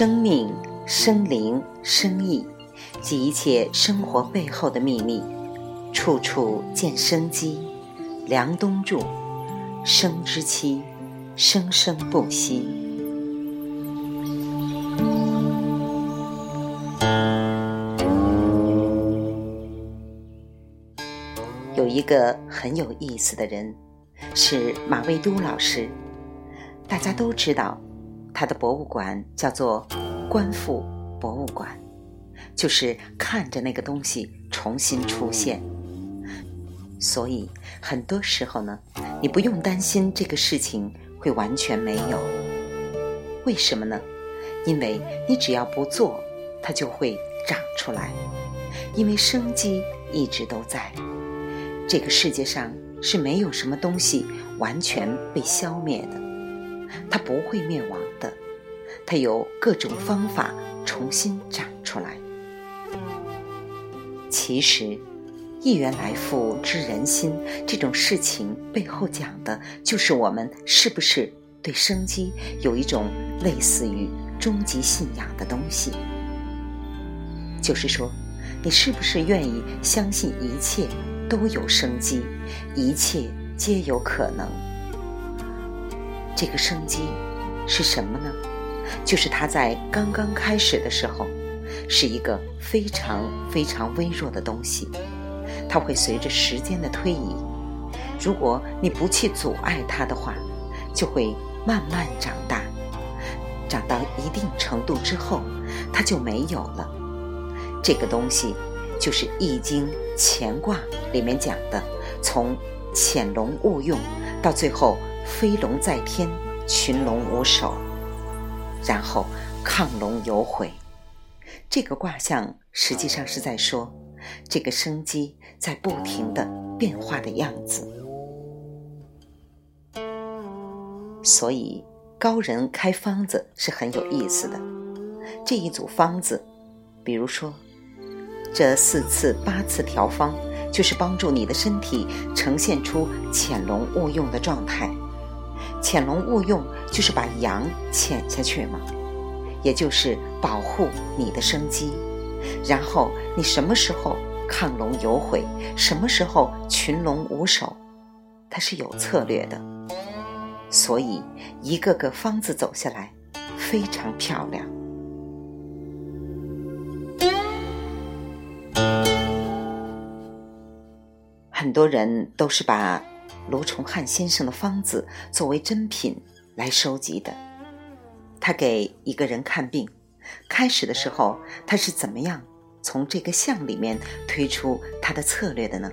生命、生灵、生意及一切生活背后的秘密，处处见生机。梁冬著，生之期，生生不息。有一个很有意思的人，是马未都老师。大家都知道。他的博物馆叫做“观复博物馆”，就是看着那个东西重新出现。所以很多时候呢，你不用担心这个事情会完全没有。为什么呢？因为你只要不做，它就会长出来。因为生机一直都在。这个世界上是没有什么东西完全被消灭的。它不会灭亡，它有各种方法重新长出来。其实，一元来复知人心这种事情背后讲的就是我们是不是对生机有一种类似于终极信仰的东西。就是说，你是不是愿意相信一切都有生机，一切皆有可能？这个生机是什么呢？就是它在刚刚开始的时候，是一个非常非常微弱的东西。它会随着时间的推移，如果你不去阻碍它的话，就会慢慢长大。长到一定程度之后，它就没有了。这个东西就是《易经》乾卦里面讲的，从潜龙勿用到最后。飞龙在天，群龙无首，然后亢龙有悔。这个卦象实际上是在说，这个生机在不停的变化的样子。所以高人开方子是很有意思的。这一组方子，比如说这四次、八次调方，就是帮助你的身体呈现出潜龙勿用的状态。潜龙勿用，就是把阳潜下去嘛，也就是保护你的生机。然后你什么时候亢龙有悔，什么时候群龙无首，它是有策略的。所以一个个方子走下来，非常漂亮。很多人都是把。卢崇汉先生的方子作为珍品来收集的。他给一个人看病，开始的时候他是怎么样从这个象里面推出他的策略的呢？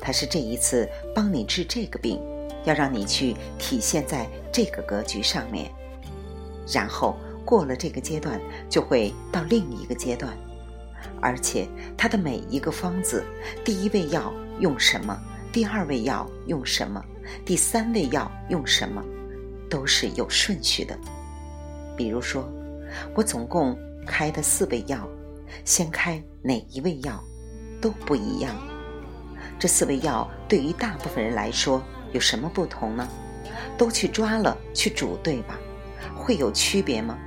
他是这一次帮你治这个病，要让你去体现在这个格局上面，然后过了这个阶段就会到另一个阶段，而且他的每一个方子，第一味药用什么？第二味药用什么？第三味药用什么？都是有顺序的。比如说，我总共开的四味药，先开哪一味药都不一样。这四味药对于大部分人来说有什么不同呢？都去抓了去煮，对吧？会有区别吗？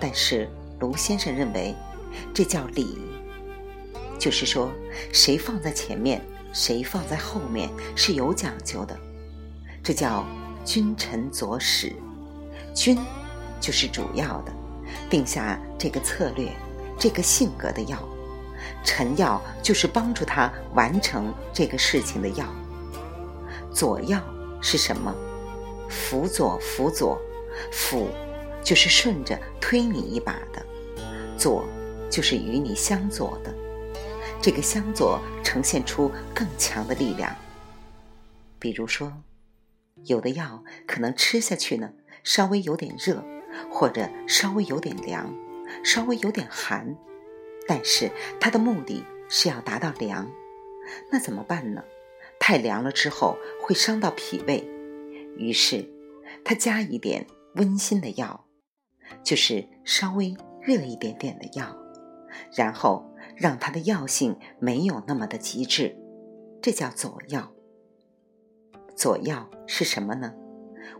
但是卢先生认为，这叫礼，就是说谁放在前面。谁放在后面是有讲究的，这叫君臣佐使。君就是主要的，定下这个策略、这个性格的药；臣药就是帮助他完成这个事情的药。佐药是什么？辅佐，辅佐，辅就是顺着推你一把的，佐就是与你相佐的。这个相佐呈现出更强的力量。比如说，有的药可能吃下去呢，稍微有点热，或者稍微有点凉，稍微有点寒，但是它的目的是要达到凉。那怎么办呢？太凉了之后会伤到脾胃，于是他加一点温馨的药，就是稍微热一点点的药，然后。让它的药性没有那么的极致，这叫佐药。佐药是什么呢？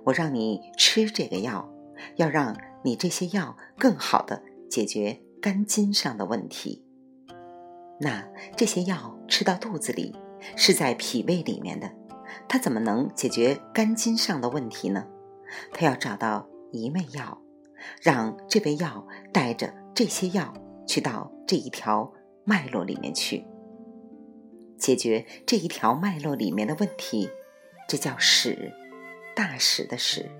我让你吃这个药，要让你这些药更好的解决肝筋上的问题。那这些药吃到肚子里，是在脾胃里面的，它怎么能解决肝筋上的问题呢？他要找到一味药，让这味药带着这些药去到这一条脉络里面去，解决这一条脉络里面的问题，这叫使，大使的使。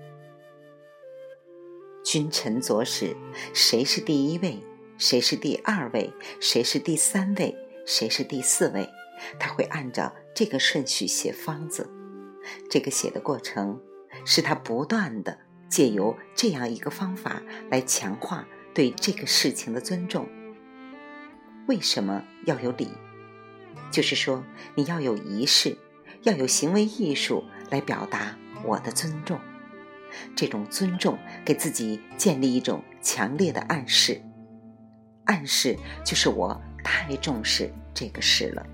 君臣佐使，谁是第一位？谁是第二位？谁是第三位？谁是第四位？他会按照这个顺序写方子。这个写的过程，是他不断的借由这样一个方法来强化对这个事情的尊重。为什么要有礼？就是说，你要有仪式，要有行为艺术来表达我的尊重。这种尊重，给自己建立一种强烈的暗示。暗示就是我太重视这个事了，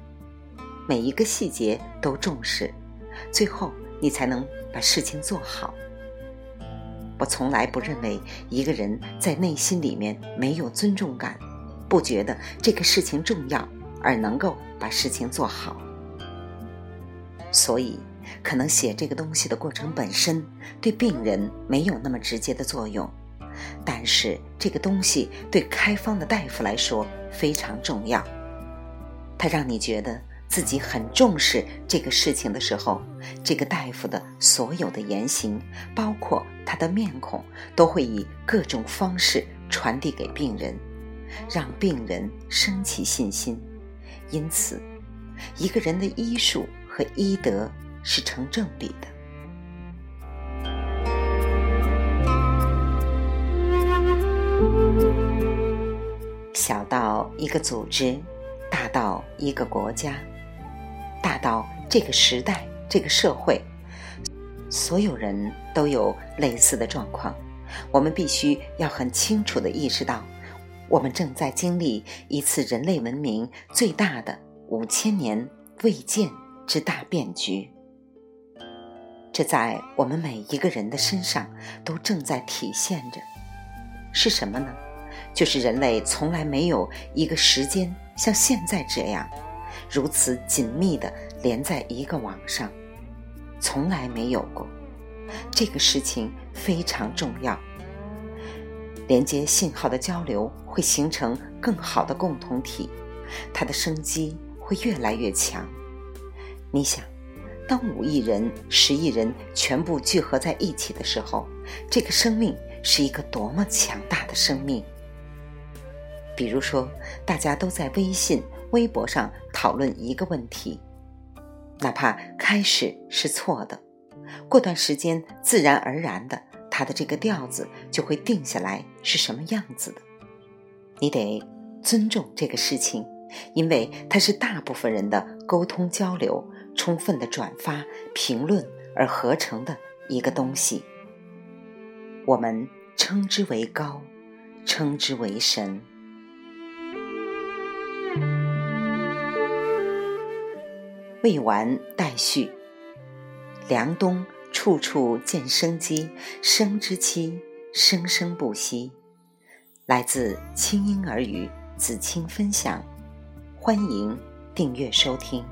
每一个细节都重视，最后你才能把事情做好。我从来不认为一个人在内心里面没有尊重感，不觉得这个事情重要，而能够把事情做好。所以。可能写这个东西的过程本身对病人没有那么直接的作用，但是这个东西对开方的大夫来说非常重要。他让你觉得自己很重视这个事情的时候，这个大夫的所有的言行，包括他的面孔，都会以各种方式传递给病人，让病人升起信心。因此，一个人的医术和医德。是成正比的。小到一个组织，大到一个国家，大到这个时代、这个社会，所有人都有类似的状况。我们必须要很清楚的意识到，我们正在经历一次人类文明最大的五千年未见之大变局。这在我们每一个人的身上都正在体现着，是什么呢？就是人类从来没有一个时间像现在这样，如此紧密的连在一个网上，从来没有过。这个事情非常重要，连接信号的交流会形成更好的共同体，它的生机会越来越强。你想？当五亿人、十亿人全部聚合在一起的时候，这个生命是一个多么强大的生命！比如说，大家都在微信、微博上讨论一个问题，哪怕开始是错的，过段时间自然而然的，它的这个调子就会定下来是什么样子的。你得尊重这个事情，因为它是大部分人的沟通交流。充分的转发、评论而合成的一个东西，我们称之为高，称之为神。未完待续。梁冬处处见生机，生之期生生不息。来自清音耳语子清分享，欢迎订阅收听。